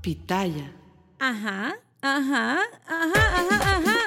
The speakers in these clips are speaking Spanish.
pitaya. Ajá, ajá, ajá, ajá, ajá.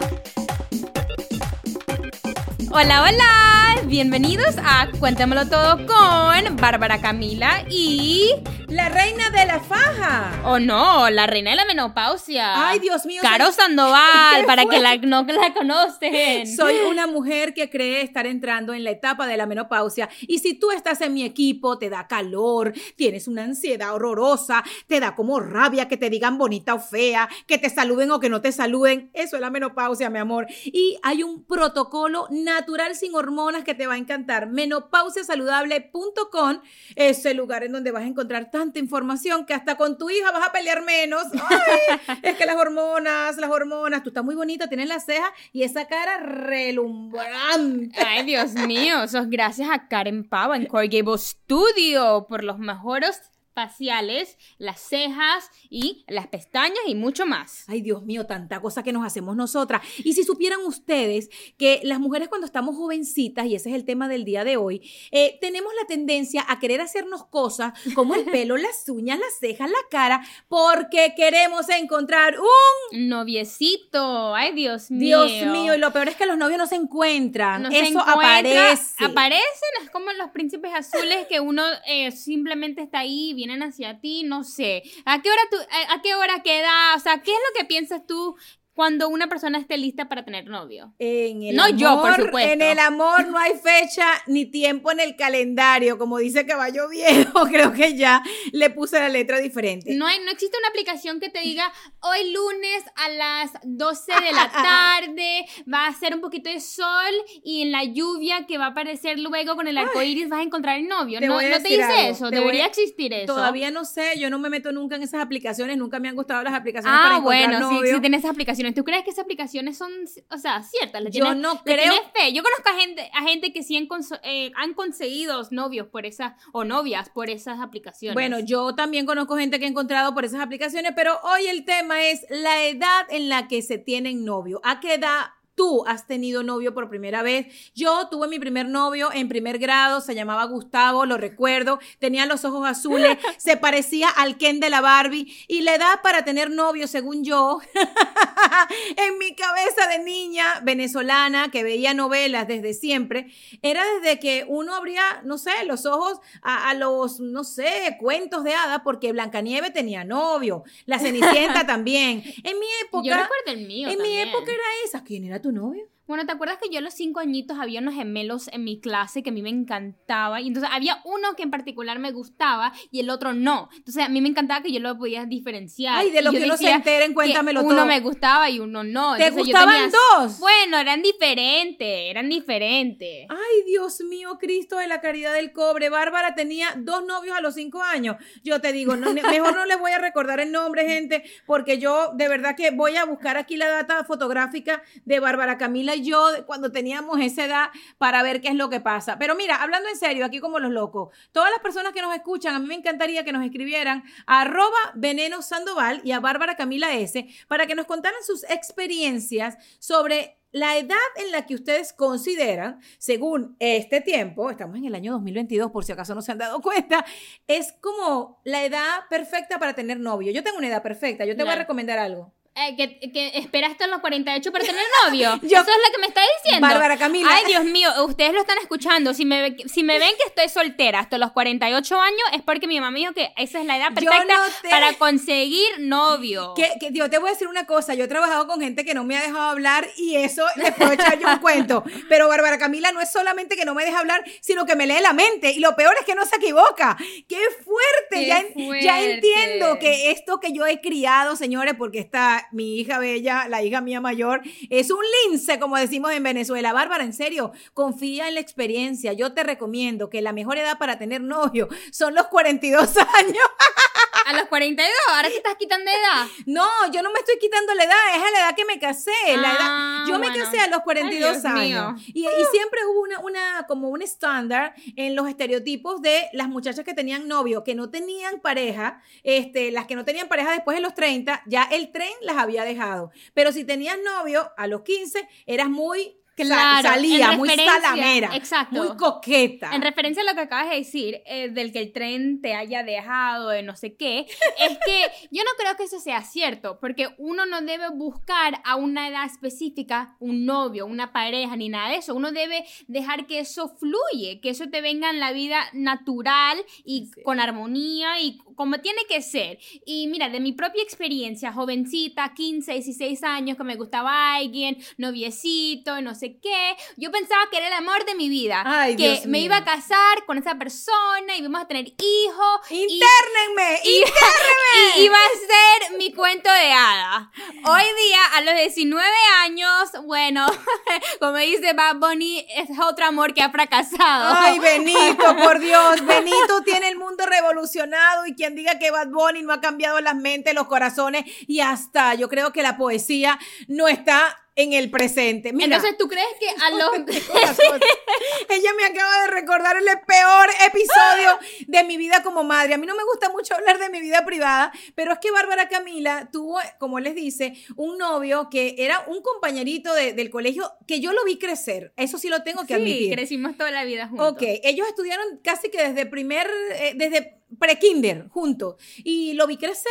Hola, hola, bienvenidos a Cuéntamelo Todo con Bárbara Camila y... La reina de la faja. Oh no, la reina de la menopausia. Ay, Dios mío. Caro soy- Sandoval, ¿Qué para que la, no la conocen. Soy una mujer que cree estar entrando en la etapa de la menopausia y si tú estás en mi equipo, te da calor, tienes una ansiedad horrorosa, te da como rabia que te digan bonita o fea, que te saluden o que no te saluden, eso es la menopausia, mi amor. Y hay un protocolo natural sin hormonas que te va a encantar. Menopausiasaludable.com es el lugar en donde vas a encontrar tanta información que hasta con tu hija vas a pelear menos. Ay, es que las hormonas, las hormonas, tú estás muy bonita, tienes las cejas y esa cara relumbrante. Ay, Dios mío, eso es gracias a Karen Pava en Core Gable Studio por los mejores faciales, las cejas y las pestañas y mucho más. Ay, Dios mío, tanta cosa que nos hacemos nosotras. Y si supieran ustedes que las mujeres cuando estamos jovencitas, y ese es el tema del día de hoy, eh, tenemos la tendencia a querer hacernos cosas como el pelo, las uñas, las cejas, la cara, porque queremos encontrar un... Noviecito, ay Dios mío. Dios mío, y lo peor es que los novios no se encuentran. No se Eso encuentra- aparece. Aparecen, es como los príncipes azules que uno eh, simplemente está ahí, vienen hacia ti, no sé. ¿A qué hora tú, a, qué hora queda? O sea, ¿qué es lo que piensas tú cuando una persona esté lista para tener novio? En el No amor, yo, por supuesto. En el amor no hay fecha ni tiempo en el calendario. Como dice Caballo Viejo, creo que ya le puse la letra diferente. No, hay, no existe una aplicación que te diga hoy lunes a las 12 de la tarde va a ser un poquito de sol y en la lluvia que va a aparecer luego con el arco iris vas a encontrar el novio. te no no te dice algo, eso, te debería a- existir eso. Todavía no sé, yo no me meto nunca en esas aplicaciones, nunca me han gustado las aplicaciones para Ah, encontrar bueno, sí novio. existen esas aplicaciones. ¿Tú crees que esas aplicaciones son, o sea, ciertas? ¿Le Yo no creo- fe? Yo conozco a gente, a gente que sí han, eh, han conseguido novios por esas, o novias por esas aplicaciones. Bueno, yo también conozco gente que he encontrado por esas aplicaciones, pero hoy el tema es la edad en la que se tienen novio. ¿A qué edad tú has tenido novio por primera vez? Yo tuve mi primer novio en primer grado, se llamaba Gustavo, lo recuerdo, tenía los ojos azules, se parecía al Ken de la Barbie y la edad para tener novio, según yo, en mi cabeza de niña venezolana que veía novelas desde siempre, era desde que uno abría, no sé, los ojos a, a los, no sé, cuentos de hadas, porque Blancanieve tenía novio, la Cenicienta también. En mi época, yo recuerdo el mío. en mi época era esa. ¿Quién era tu novio? Bueno, ¿te acuerdas que yo a los cinco añitos había unos gemelos en mi clase que a mí me encantaba? Y entonces había uno que en particular me gustaba y el otro no. Entonces a mí me encantaba que yo lo podía diferenciar. Ay, de lo Y que uno se enteren, cuéntamelo Uno todo. me gustaba y uno no. ¿Te yo gustaban tenía- dos? Bueno, eran diferentes, eran diferentes. Ay, Dios mío, Cristo de la caridad del cobre. Bárbara tenía dos novios a los cinco años. Yo te digo, no, mejor no les voy a recordar el nombre, gente, porque yo de verdad que voy a buscar aquí la data fotográfica de Bárbara Camila y yo cuando teníamos esa edad para ver qué es lo que pasa. Pero mira, hablando en serio, aquí como los locos, todas las personas que nos escuchan, a mí me encantaría que nos escribieran a arroba veneno sandoval y a Bárbara Camila S para que nos contaran sus experiencias sobre la edad en la que ustedes consideran, según este tiempo, estamos en el año 2022 por si acaso no se han dado cuenta, es como la edad perfecta para tener novio. Yo tengo una edad perfecta, yo te voy a recomendar algo. Eh, que, que esperaste a los 48 para tener novio. Yo- Eso es lo que me está diciendo. Bárbara Camila. Ay, Dios mío, ustedes lo están escuchando. Si me, si me ven que estoy soltera hasta los 48 años, es porque mi mamá me dijo que esa es la edad perfecta no te- para conseguir novio. Que, que, yo te voy a decir una cosa, yo he trabajado con gente que no me ha dejado hablar y eso les puedo echar yo un cuento. Pero Bárbara Camila no es solamente que no me deja hablar, sino que me lee la mente. Y lo peor es que no se equivoca. ¡Qué fuerte! Qué ya, entiendo que esto que yo he criado, señores, porque está mi hija bella, la hija mía mayor, es un lince, como decimos en Venezuela. Bárbara, en serio, confía en la experiencia. Yo te recomiendo que la mejor edad para tener novio son los 42 años. A los 42, ahora te estás quitando edad. No, yo no me estoy quitando la edad, es a la edad que me casé. la edad, Ah, yo me casé a los 42 Ay, años. Y, y siempre hubo una, una, como un estándar en los estereotipos de las muchachas que tenían novio, que no tenían pareja, este, las que no tenían pareja después de los 30, ya el tren las había dejado. Pero si tenías novio a los 15, eras muy Claro, salía muy salamera, exacto. muy coqueta. En referencia a lo que acabas de decir, eh, del que el tren te haya dejado, de no sé qué, es que yo no creo que eso sea cierto, porque uno no debe buscar a una edad específica un novio, una pareja, ni nada de eso. Uno debe dejar que eso fluye, que eso te venga en la vida natural y Sí. con armonía y como tiene que ser. Y mira, de mi propia experiencia, jovencita, 15, 16 años, que me gustaba alguien, noviecito, no sé qué, yo pensaba que era el amor de mi vida, Ay, que Dios me mío. iba a casar con esa persona y íbamos a tener hijos. y- ¡Internenme! y, y iba a ser mi cuento de hada. Hoy día, a los 19 años, bueno, como dice Bad Bunny, es otro amor que ha fracasado. Ay, Benito, por Dios. Benito tiene el mundo revolucionado y quien diga que Bad Bunny no ha cambiado las mentes, los corazones y hasta yo creo que la poesía no está en el presente. Mira, Entonces, ¿tú crees que a los... Ella me acaba de recordar el peor episodio de mi vida como madre. A mí no me gusta mucho hablar de mi vida privada, pero es que Bárbara Camila tuvo, como les dice, un novio que era un compañerito de- del colegio que yo lo vi crecer. Eso sí lo tengo que Sí, admitir. crecimos toda la vida juntos. Ok, ellos estudiaron casi que desde primer, eh, desde pre-kinder juntos. Y lo vi crecer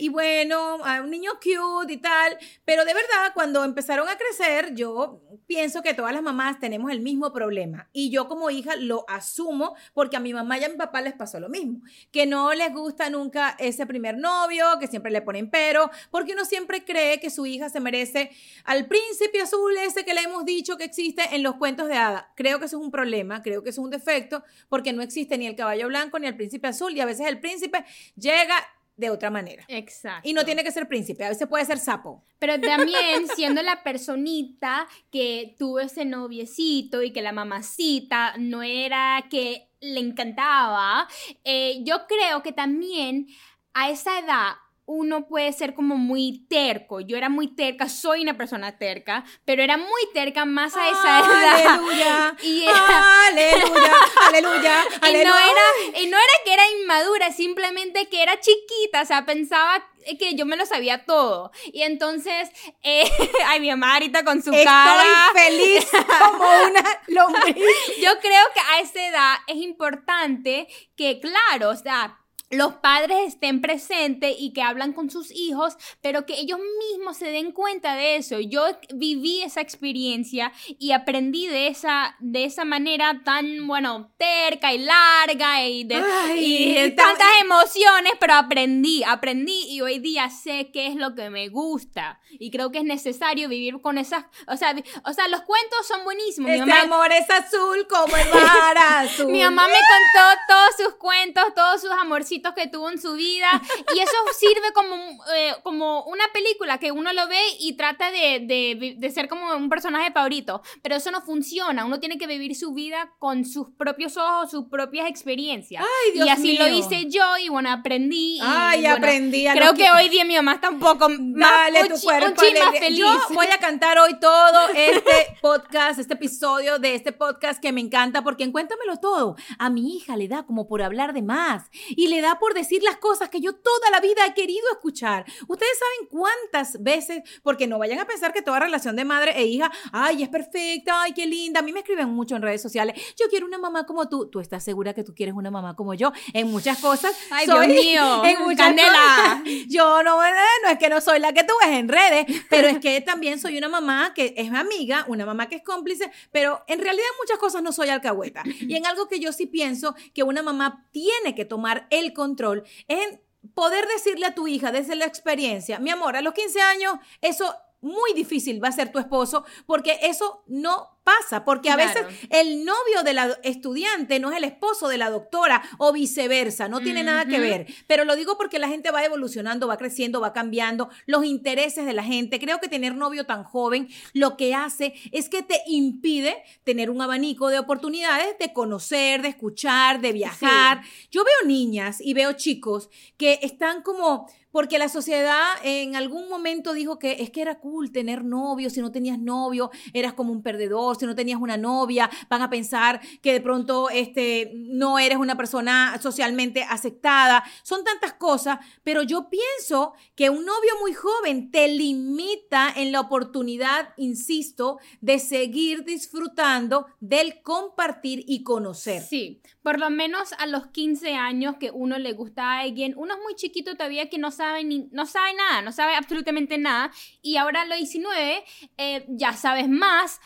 y bueno, a un niño cute y tal. Pero de verdad, cuando empezaron a crecer, yo pienso que todas las mamás tenemos el mismo problema. Y yo como hija lo asumo porque a mi mamá y a mi papá les pasó lo mismo. Que no les gusta nunca ese primer novio, que siempre le ponen pero, porque uno siempre cree que su hija se merece al príncipe azul ese que le hemos dicho que existe en los cuentos de hada. Creo que eso es un problema, creo que eso es un defecto, porque no existe ni el caballo blanco ni el príncipe azul y a veces el príncipe llega de otra manera. Exacto. Y no tiene que ser príncipe, a veces puede ser sapo. Pero también siendo la personita que tuvo ese noviecito y que la mamacita no era que le encantaba, eh, yo creo que también a esa edad uno puede ser como muy terco. Yo era muy terca, soy una persona terca, pero era muy terca más a esa edad. Aleluya. Y era- Aleluya. Aleluya. Y aleluya. no, era, y no era que era inmadura, simplemente que era chiquita, o sea, pensaba que yo me lo sabía todo. Y entonces, eh, ay, mi mamá ahorita con su Estoy cara. feliz como una lombriz. Yo creo que a esa edad es importante que, claro, o sea, los padres estén presentes y que hablan con sus hijos, pero que ellos mismos se den cuenta de eso. Yo viví esa experiencia y aprendí de esa, de esa manera tan, bueno, terca y larga y de, Ay, y de tantas emociones, pero aprendí, aprendí y hoy día sé qué es lo que me gusta. Y creo que es necesario vivir con esas, o sea, o sea, los cuentos son buenísimos. Mi Este mamá- amor es azul como el mar azul. mi mamá me contó todos sus cuentos, todos sus amorcitos que tuvo en su vida. Y eso sirve como, eh, como una película que uno lo ve y trata de, de- de ser como un personaje favorito. Pero eso no funciona. Uno tiene que vivir su vida con sus propios ojos, sus propias experiencias. Ay, Dios y así lo mío. hice yo y bueno, aprendí. Y, Ay, bueno, aprendí a Creo lo que que- hoy día mi mamá está un poco más, Dale tu cuerpo un más feliz. Yo voy a cantar hoy todo este podcast, este episodio de este podcast que me encanta porque en Cuéntamelo Todo, a mi hija le da como por hablar de más y le da por decir las cosas que yo toda la vida he querido escuchar. Ustedes saben cuántas veces, porque no vayan a pensar que toda relación de madre e hija, ay, es perfecta, ay, qué linda. A mí me escriben mucho en redes sociales, yo quiero una mamá como tú. ¿Tú estás segura que tú quieres una mamá como yo? En muchas cosas. Ay, soy- Dios mío. En muchas Candela. cosas. Yo no, eh, no es que no soy la que tú ves en redes, pero es que también soy una mamá que es amiga, una mamá que es cómplice, pero en realidad en muchas cosas no soy alcahueta. Y en algo que yo sí pienso que una mamá tiene que tomar el control en poder decirle a tu hija desde la experiencia, mi amor, a los 15 años eso muy difícil va a ser tu esposo porque eso no pasa, porque a Claro. veces el novio de la estudiante no es el esposo de la doctora o viceversa, no tiene nada que ver. Pero lo digo porque la gente va evolucionando, va creciendo, va cambiando, los intereses de la gente. Creo que tener novio tan joven lo que hace es que te impide tener un abanico de oportunidades de conocer, de escuchar, de viajar. Yo veo niñas y veo chicos que están como porque la sociedad en algún momento dijo que es que era cool tener novio, si no tenías novio, eras como un perdedor si no tenías una novia, van a pensar que de pronto este, no eres una persona socialmente aceptada. Son tantas cosas, pero yo pienso que un novio muy joven te limita en la oportunidad, insisto, de seguir disfrutando del compartir y conocer. Sí, por lo menos a los 15 años que uno le gusta a alguien, uno es muy chiquito todavía que no sabe, ni, no sabe nada, no sabe absolutamente nada, y ahora a los 19 eh, ya sabes más,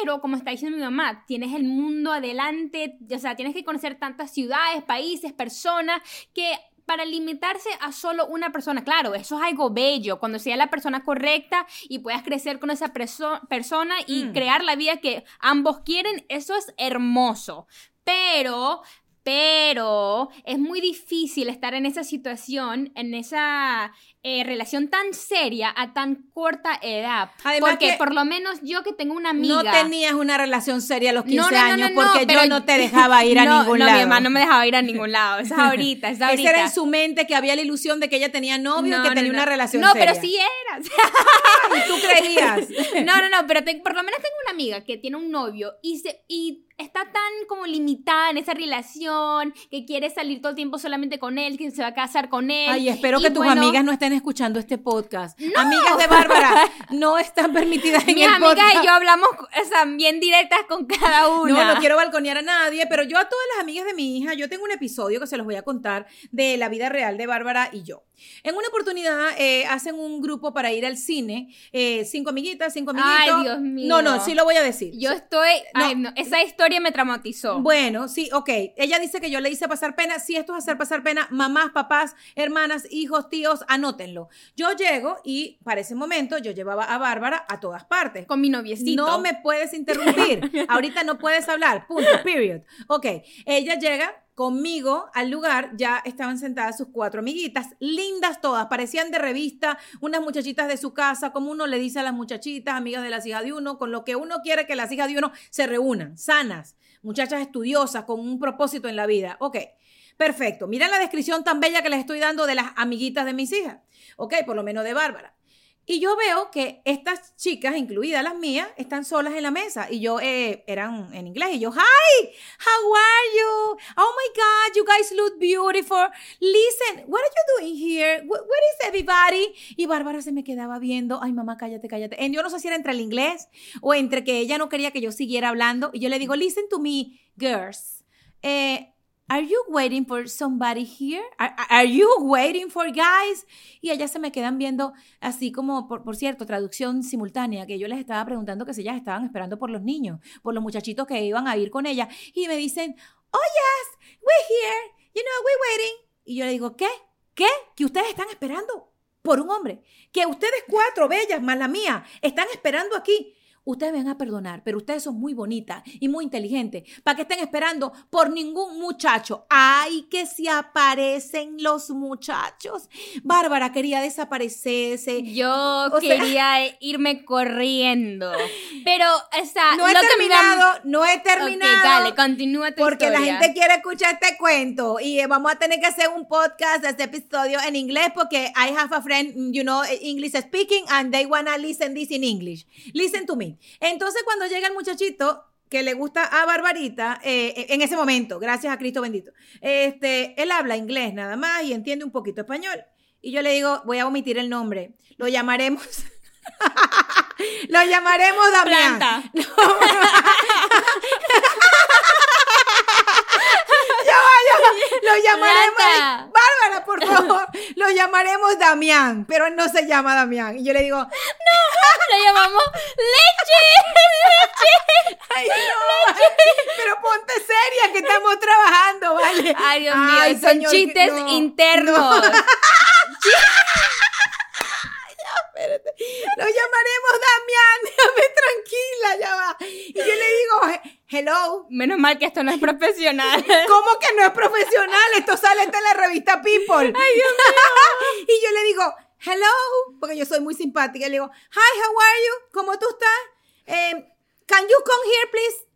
pero, como está diciendo mi mamá, tienes el mundo adelante, o sea, tienes que conocer tantas ciudades, países, personas, que para limitarse a solo una persona, claro, eso es algo bello, cuando sea la persona correcta y puedas crecer con esa persona y Mm. crear la vida que ambos quieren, eso es hermoso. Pero, pero es muy difícil estar en esa situación, en esa eh, relación tan seria a tan corta edad. Además porque que- por lo menos yo que tengo una amiga... No tenías una relación seria a los 15 No, no, no, años no, no, porque yo no te dejaba ir a No, ningún no, lado. mi mamá no me dejaba ir a ningún lado. Esa es ahorita, esa es ahorita. Esa era en su mente que había la ilusión de que ella tenía novio y No, que no, tenía no. una relación No, seria. pero sí eras. Y tú creías. No, no, no, pero te- por lo menos tengo una amiga que tiene un novio y, se, y está tan como limitada en esa relación, que quiere salir todo el tiempo solamente con él, que se va a casar con él. Ay, espero Y que tus amigas no estén escuchando este podcast. Amigas de Bárbara, no están permitidas en Mis el amigas podcast. y yo hablamos o sea, bien directas con cada una. No, no quiero balconear a nadie, pero yo a todas las amigas de mi hija, yo tengo un episodio que se los voy a contar de la vida real de Bárbara y yo. En una oportunidad eh, hacen un grupo para ir al cine, eh, cinco amiguitas, cinco amiguitos. Ay, Dios mío. No, no, sí lo voy a decir. Yo estoy. ay, no, esa historia me traumatizó. Bueno, sí, ok. Ella dice que yo le hice pasar pena. Si esto es hacer pasar pena, mamás, papás, hermanas, hijos, tíos, anótenlo. Yo llego y para ese momento yo llevaba a Bárbara a todas partes. con mi noviecito. No me puedes interrumpir. Ahorita no puedes hablar. Punto. Period. Ok. Ella llega conmigo al lugar. Ya estaban sentadas sus cuatro amiguitas. Lindas todas. Parecían de revista. Unas muchachitas de su casa. Como uno le dice a las muchachitas, amigas de las hijas de uno. Con lo que uno quiere que las hijas de uno se reúnan. Sanas. Muchachas estudiosas. Con un propósito en la vida. Ok. Perfecto. Miren la descripción tan bella que les estoy dando de las amiguitas de mis hijas. Ok, por lo menos de Bárbara. Y yo veo que estas chicas, incluidas las mías, están solas en la mesa. Y yo, eh, eran en inglés. Y yo, hi, how are you? Oh my God, you guys look beautiful. Listen, what are you doing here? Wh- Where is everybody? Y Bárbara se me quedaba viendo, ay mamá, cállate, cállate. En yo no sé si era entre el inglés o entre que ella no quería que yo siguiera hablando. Y yo le digo, listen to me, girls. Eh, Are you waiting for somebody here? Are, are you waiting for guys? Y ellas se me quedan viendo así como, por, por cierto, traducción simultánea, que yo les estaba preguntando que si ellas estaban esperando por los niños, por los muchachitos que iban a ir con ella. Y me dicen, oh yes, we're here, you know, we're waiting. Y yo le digo, ¿qué? ¿Qué? ¿Que ustedes están esperando por un hombre? Que ustedes cuatro bellas, más la mía, están esperando aquí. Ustedes van a perdonar, pero ustedes son muy bonitas y muy inteligentes para que estén esperando por ningún muchacho. ¡Ay, que se aparecen los muchachos! Bárbara quería desaparecerse. Yo O sea- quería irme corriendo. Pero, o sea, No he me terminado, no he terminado. dale, continúa tu Porque la gente quiere escuchar este cuento y eh, vamos a tener que hacer un podcast de este episodio en inglés porque I have a friend, you know, English speaking and they wanna listen this in English. Listen to me. Entonces cuando llega el muchachito que le gusta a Barbarita, eh, en ese momento, gracias a Cristo bendito, este, él habla inglés nada más y entiende un poquito español. Y yo le digo, voy a omitir el nombre, lo llamaremos... lo llamaremos Damián. Planta. Lo llamaremos. Planta. Bárbara, por favor. Lo llamaremos Damián, pero no se llama Damián. Y yo le digo, Lo llamamos leche. ay, no, vale, pero ponte seria que estamos trabajando, ¿vale? Ay, Dios mío, Ay, son señor, chistes no, internos. Lo llamaremos Damián, déjame tranquila, ya va. Y yo le digo, "He- hello. Menos mal que esto no es profesional. ¿Cómo que no es profesional? Esto sale en la revista People. Ay, Dios mío. y yo le digo, hello, porque yo soy muy simpática. Le digo, hi, how are you? ¿Cómo tú estás? Em, can you come here, please?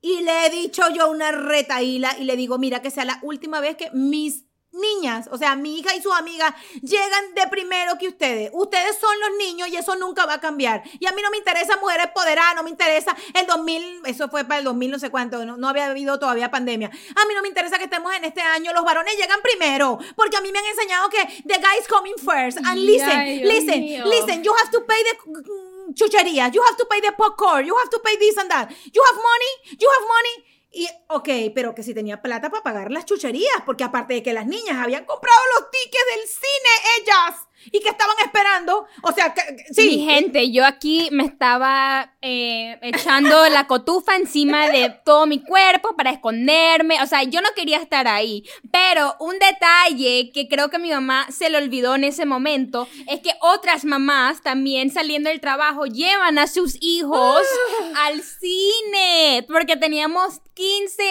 Y le he dicho yo una retaíla y le digo, mira, que sea la última vez que Miss niñas, o sea, mi hija y sus amigas llegan de primero que ustedes. Ustedes son los niños y eso nunca va a cambiar. Y a mí no me interesa mujeres empoderadas, no me interesa el 2000, eso fue para el 2000 no sé cuánto, no, había habido todavía pandemia. A mí no me interesa que estemos en este año, los varones llegan primero, porque a mí me han enseñado que the guys coming first. And listen, listen, listen, you have to pay the chucherías, you have to pay the popcorn, you have to pay this and that. You have money, you have money. Y, ok, pero que si tenía plata para pagar las chucherías, porque aparte de que las niñas habían comprado los tickets del cine, ellas y que estaban esperando. O sea, que, sí. Mi gente, yo aquí me estaba eh, echando la cotufa encima de todo mi cuerpo para esconderme. O sea, yo no quería estar ahí. Pero un detalle que creo que mi mamá se le olvidó en ese momento es que otras mamás también saliendo del trabajo llevan a sus hijos al cine porque teníamos 15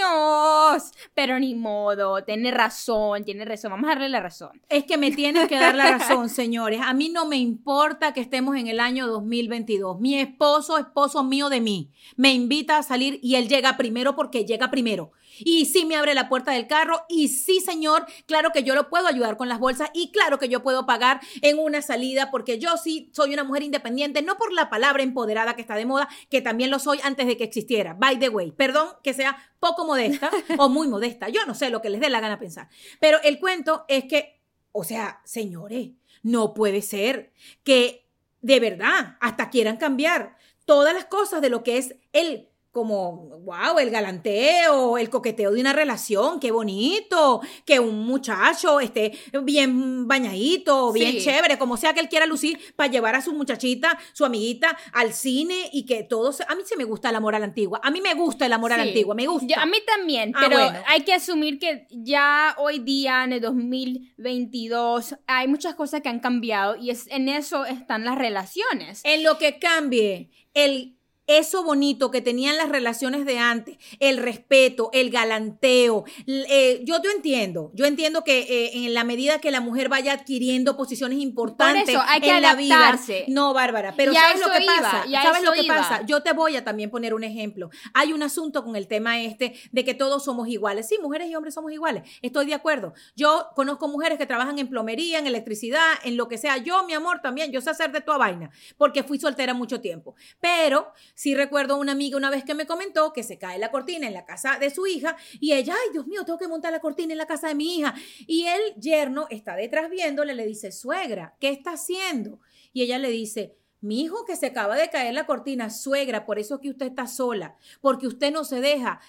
años. Pero ni modo, tiene razón, tiene razón. Vamos a darle la razón. Es que me tienes que dar la razón, señores. A mí no me importa que estemos en el año 2022. Mi esposo, esposo mío de mí, me invita a salir y él llega primero porque llega primero. Y sí me abre la puerta del carro y sí, señor, claro que yo lo puedo ayudar con las bolsas y claro que yo puedo pagar en una salida porque yo sí soy una mujer independiente, no por la palabra empoderada que está de moda, que también lo soy antes de que existiera. By the way, perdón que sea poco modesta o muy modesta, yo no sé lo que les dé la gana pensar. Pero el cuento es que, o sea, señores, no puede ser que de verdad hasta quieran cambiar todas las cosas de lo que es el como, wow, el galanteo, el coqueteo de una relación, qué bonito, que un muchacho esté bien bañadito, bien chévere, como sea que él quiera lucir, para llevar a su muchachita, su amiguita al cine y que todos, a mí sí me gusta el amor a la antigua, a mí me gusta el amor a la antigua, me gusta. a mí también, ah, pero hay que asumir que ya hoy día, en el 2022, hay muchas cosas que han cambiado y es, en eso están las relaciones. En lo que cambie, el eso bonito que tenían las relaciones de antes, el respeto, el galanteo. Eh, yo te entiendo, yo entiendo que eh, en la medida que la mujer vaya adquiriendo posiciones importantes hay que en la vida. No, Bárbara, pero ¿sabes lo que pasa? ¿Sabes lo que pasa? Yo te voy a también poner un ejemplo. Hay un asunto con el tema este de que todos somos iguales. Sí, mujeres y hombres somos iguales. Estoy de acuerdo. Yo conozco mujeres que trabajan en plomería, en electricidad, en lo que sea. Yo, mi amor, también, yo sé hacer de toda vaina, porque fui soltera mucho tiempo. Pero Sí recuerdo una amiga una vez que me comentó que se cae la cortina en la casa de su hija y ella, ay Dios mío, tengo que montar la cortina en la casa de mi hija. Y el yerno está detrás viéndole, le dice, suegra, ¿qué está haciendo? Y ella le dice, mi hijo que se acaba de caer la cortina, suegra, por eso es que usted está sola, porque usted no se deja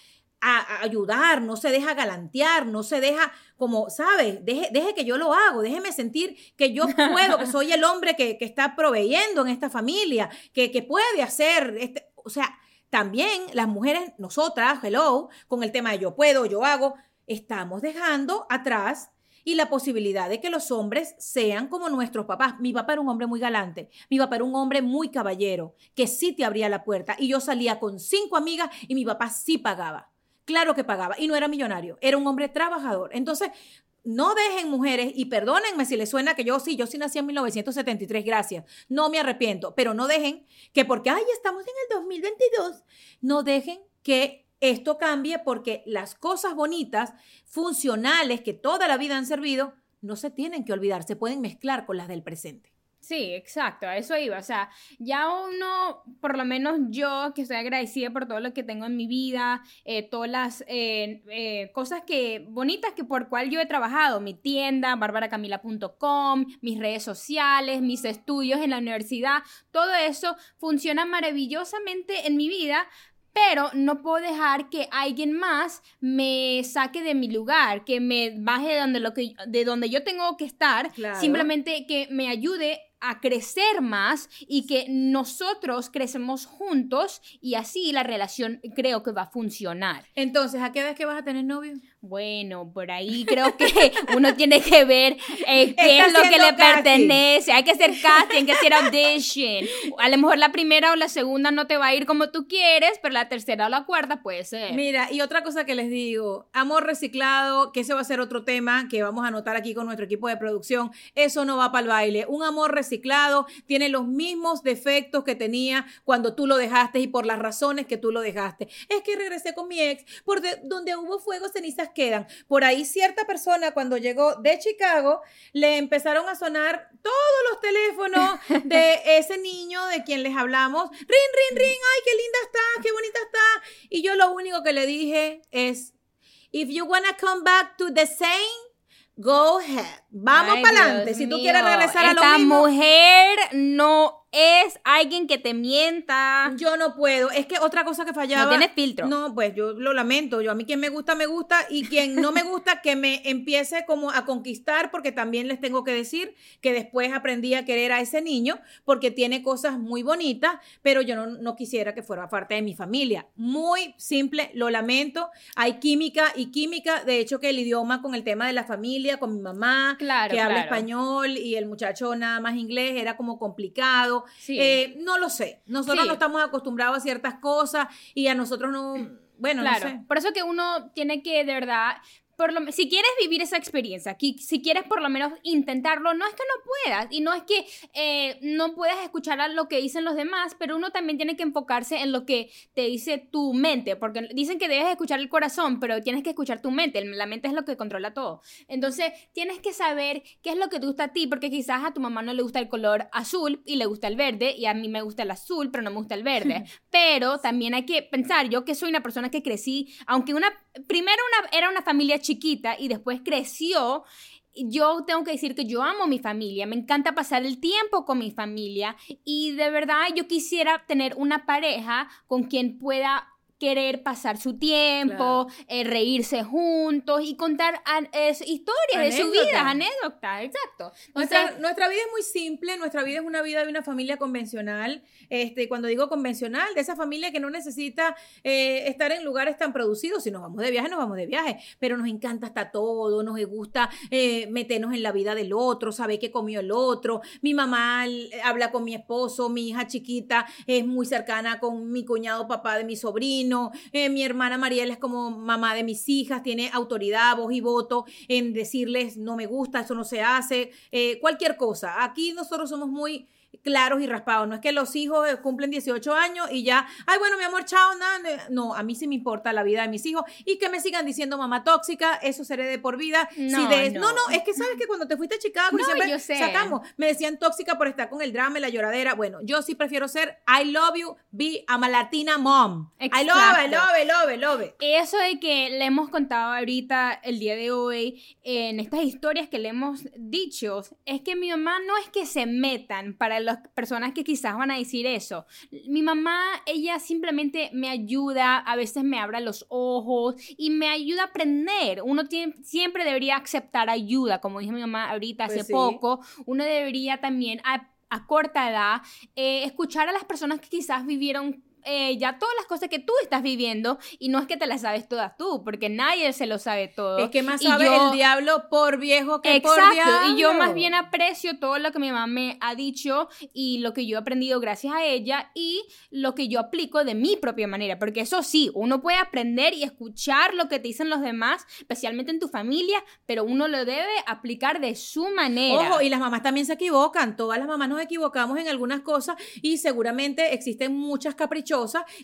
a, ayudar, no se deja galantear, no se deja como, ¿sabes? Deje, que yo lo hago, déjeme sentir que yo puedo, que soy el hombre que, está proveyendo en esta familia, que, que puede hacer, este, o sea, también las mujeres, nosotras, hello, con el tema de yo puedo, yo hago, estamos dejando atrás y la posibilidad de que los hombres sean como nuestros papás. Mi papá era un hombre muy galante, mi papá era un hombre muy caballero, que sí te abría la puerta y yo salía con cinco amigas y mi papá sí pagaba. Claro que pagaba y no era millonario, era un hombre trabajador. Entonces, no dejen mujeres, y perdónenme si les suena que yo sí, yo sí nací en 1973, gracias, no me arrepiento, pero no dejen que porque, ay, estamos en el 2022, no dejen que esto cambie porque las cosas bonitas, funcionales, que toda la vida han servido, no se tienen que olvidar, se pueden mezclar con las del presente. Sí, exacto, a eso iba. O sea, ya uno, por lo menos yo, que estoy agradecida por todo lo que tengo en mi vida, eh, todas las eh, eh, cosas que bonitas que por cual yo he trabajado, mi tienda, barbaracamila.com, mis redes sociales, mis estudios en la universidad, todo eso funciona maravillosamente en mi vida, pero no puedo dejar que alguien más me saque de mi lugar, que me baje de donde, lo que, de donde yo tengo que estar, simplemente que me ayude a crecer más y que nosotros crecemos juntos y así la relación creo que va a funcionar. Entonces, ¿a qué edad que vas a tener novio? Bueno, por ahí creo que uno tiene que ver eh, qué es lo que le pertenece. Hay que hacer casting, hay que hacer audition. A lo mejor la primera o la segunda no te va a ir como tú quieres, pero la tercera o la cuarta puede ser. Mira, y otra cosa que les digo, amor reciclado, que ese va a ser otro tema que vamos a anotar aquí con nuestro equipo de producción. Eso no va para el baile. Un amor reciclado tiene los mismos defectos que tenía cuando tú lo dejaste y por las razones que tú lo dejaste. Es que regresé con mi ex, por donde hubo fuego, cenizas quedan. Por ahí cierta persona cuando llegó de Chicago le empezaron a sonar todos los teléfonos de ese niño de quien les hablamos. Ring, ring, ring, ay, qué linda está, qué bonita está. Y yo lo único que le dije es, if you wanna come back to the same, go ahead. Vamos para adelante. Si tú mío, quieres regresar a lo Esta mismo. mujer no es alguien que te mienta. Yo no puedo. Es que otra cosa que fallaba. No tienes filtro. No, pues yo lo lamento. Yo a mí quien me gusta, me gusta. Y quien no me gusta, que me empiece como a conquistar, porque también les tengo que decir que después aprendí a querer a ese niño, porque tiene cosas muy bonitas, pero yo no, no quisiera que fuera parte de mi familia. Muy simple, lo lamento. Hay química y química. De hecho, que el idioma con el tema de la familia, con mi mamá, Claro, que habla español y el muchacho nada más inglés, era como complicado. Sí. Eh, no lo sé. Nosotros Sí. no estamos acostumbrados a ciertas cosas y a nosotros no. Bueno, claro. no sé. Por eso que uno tiene que, de verdad, por lo, si quieres vivir esa experiencia, si quieres por lo menos intentarlo, no es que no puedas y no es que eh, no puedas escuchar a lo que dicen los demás, pero uno también tiene que enfocarse en lo que te dice tu mente, porque dicen que debes escuchar el corazón, pero tienes que escuchar tu mente, la mente es lo que controla todo. Entonces, tienes que saber qué es lo que te gusta a ti, porque quizás a tu mamá no le gusta el color azul y le gusta el verde, y a mí me gusta el azul, pero no me gusta el verde. pero también hay que pensar, yo que soy una persona que crecí, aunque una, primero era una familia chiquita y después creció, yo tengo que decir que yo amo mi familia, me encanta pasar el tiempo con mi familia y de verdad yo quisiera tener una pareja con quien pueda querer pasar su tiempo, eh, reírse juntos y contar an- es- historias de su vida, anécdotas, exacto. Nuestra, Entonces, nuestra vida es muy simple, nuestra vida es una vida de una familia convencional. Este, cuando digo convencional, de esa familia que no necesita eh, estar en lugares tan producidos. Si nos vamos de viaje, nos vamos de viaje. Pero nos encanta hasta todo, nos gusta eh, meternos en la vida del otro, saber qué comió el otro. Mi mamá habla con mi esposo, mi hija chiquita es muy cercana con mi cuñado papá de mi sobrino. Eh, mi hermana Mariela es como mamá de mis hijas, tiene autoridad, voz y voto en decirles no me gusta, eso no se hace, eh, cualquier cosa. Aquí nosotros somos muy claros y raspados. No es que los hijos eh, cumplen 18 años y ya, ay, bueno, mi amor, chao, nada. No, a mí sí me importa la vida de mis hijos y que me sigan diciendo mamá tóxica, eso seré de por vida. No, Si de- no. no, no, es que sabes que cuando te fuiste a Chicago y No, siempre yo sé. sacamos, me decían tóxica por estar con el drama y la lloradera. Bueno, yo sí prefiero ser I love you, be a latina mom. I love, I Exacto. love, I love, I love. it. Eso de que le hemos contado ahorita el día de hoy en estas historias que le hemos dicho, es que mi mamá no es que se metan para las personas que quizás van a decir eso. Mi mamá, ella simplemente me ayuda, a veces me abre los ojos y me ayuda a aprender. Uno tiene- siempre debería aceptar ayuda, como dijo mi mamá ahorita Pues hace sí. poco. Uno debería también a, a corta edad eh, escuchar a las personas que quizás vivieron eh, ya todas las cosas que tú estás viviendo y no es que te las sabes todas tú, porque nadie se lo sabe todo. Es que más Y sabe yo- el diablo por viejo que por diablo. y yo más bien aprecio todo lo que mi mamá me ha dicho y lo que yo he aprendido gracias a ella y lo que yo aplico de mi propia manera, porque eso sí, uno puede aprender y escuchar lo que te dicen los demás, especialmente en tu familia, pero uno lo debe aplicar de su manera. Ojo, y las mamás también se equivocan. Todas las mamás nos equivocamos en algunas cosas y seguramente existen muchas caprichosas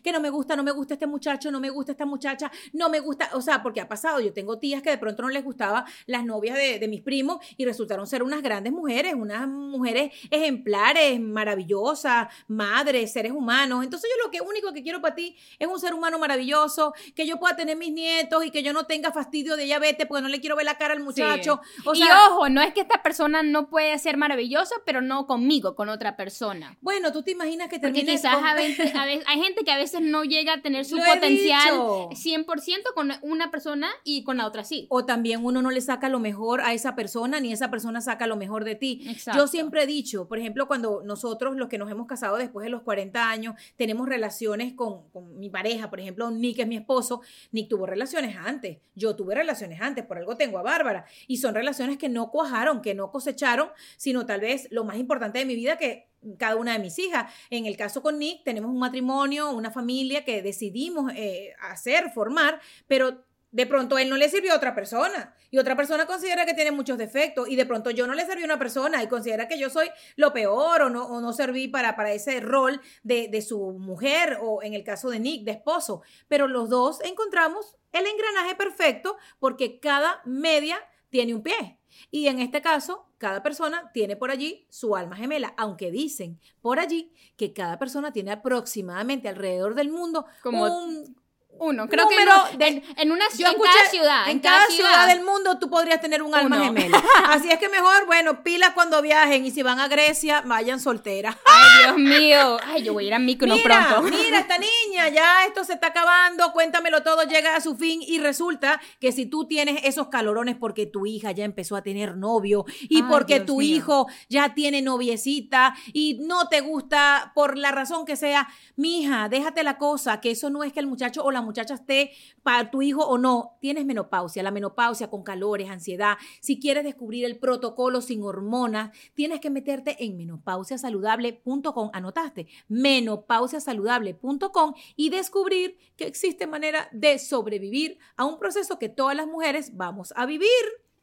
que no me gusta, no me gusta este muchacho, no me gusta esta muchacha, no me gusta, o sea, porque ha pasado. Yo tengo tías que de pronto no les gustaba las novias de, de mis primos y resultaron ser unas grandes mujeres, unas mujeres ejemplares, maravillosas, madres, seres humanos. Entonces yo lo que único que quiero para ti es un ser humano maravilloso, que yo pueda tener mis nietos y que yo no tenga fastidio de vete porque no le quiero ver la cara al muchacho. O y ojo, no es que esta persona no puede ser maravillosa, pero no conmigo, con otra persona. Bueno, tú te imaginas que Porque termines quizás con- a veces, a veces- hay gente que a veces no llega a tener su Lo potencial dicho. 100% con una persona y con la otra sí. o también uno no le saca lo mejor a esa persona ni esa persona saca lo mejor de ti. Exacto. Yo siempre he dicho, por ejemplo, cuando nosotros los que nos hemos casado después de los 40 años tenemos relaciones con, con mi pareja, por ejemplo, Nick es mi esposo, Nick tuvo relaciones antes, yo tuve relaciones antes, por algo tengo a Bárbara y son relaciones que no cuajaron, que no cosecharon, sino tal vez lo más importante de mi vida que cada una de mis hijas. En el caso con Nick, tenemos un matrimonio, una familia que decidimos eh, hacer, formar, pero de pronto él no le sirvió a otra persona y otra persona considera que tiene muchos defectos y de pronto yo no le serví a una persona y considera que yo soy lo peor o no, o no serví para, para ese rol de, de su mujer o en el caso de Nick, de esposo. Pero los dos encontramos el engranaje perfecto porque cada media tiene un pie. Y en este caso, cada persona tiene por allí su alma gemela, aunque dicen por allí que cada persona tiene aproximadamente alrededor del mundo Como un Uno, creo número que no, en, en una en escuché, cada ciudad, en cada ciudad del mundo tú podrías tener un alma Uno. gemela. Así es que mejor, bueno, pilas cuando viajen y si van a Grecia, vayan solteras. Ay, Dios mío. Ay, yo voy a ir a Mykonos Mira, pronto. mira esta niña, ya esto se está acabando, cuéntamelo todo, llega a su fin y resulta que si tú tienes esos calorones porque tu hija ya empezó a tener novio y Ay, porque Dios tu mío. hijo ya tiene noviecita y no te gusta por la razón que sea, mija, déjate la cosa, que eso no es que el muchacho o la muchacha esté para tu hijo o no, tienes menopausia, la menopausia con calores, ansiedad, si quieres descubrir el protocolo sin hormonas, tienes que meterte en menopausiasaludable.com, anotaste, menopausiasaludable.com y descubrir que existe manera de sobrevivir a un proceso que todas las mujeres vamos a vivir.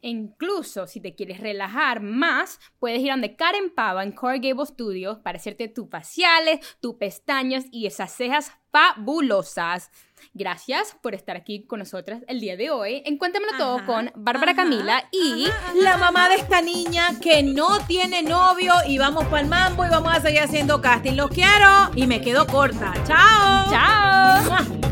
E Incluso si te quieres relajar más, puedes ir a donde Karen Pava en Core Gable Studios para hacerte tus faciales, tus pestañas y esas cejas fabulosas. Gracias por estar aquí con nosotras el día de hoy. Encuéntramelo todo Ajá, con Bárbara Camila y la mamá de esta niña que no tiene novio y vamos para el mambo y vamos a seguir haciendo casting. Los quiero y me quedo corta. Chao. ¡Chao!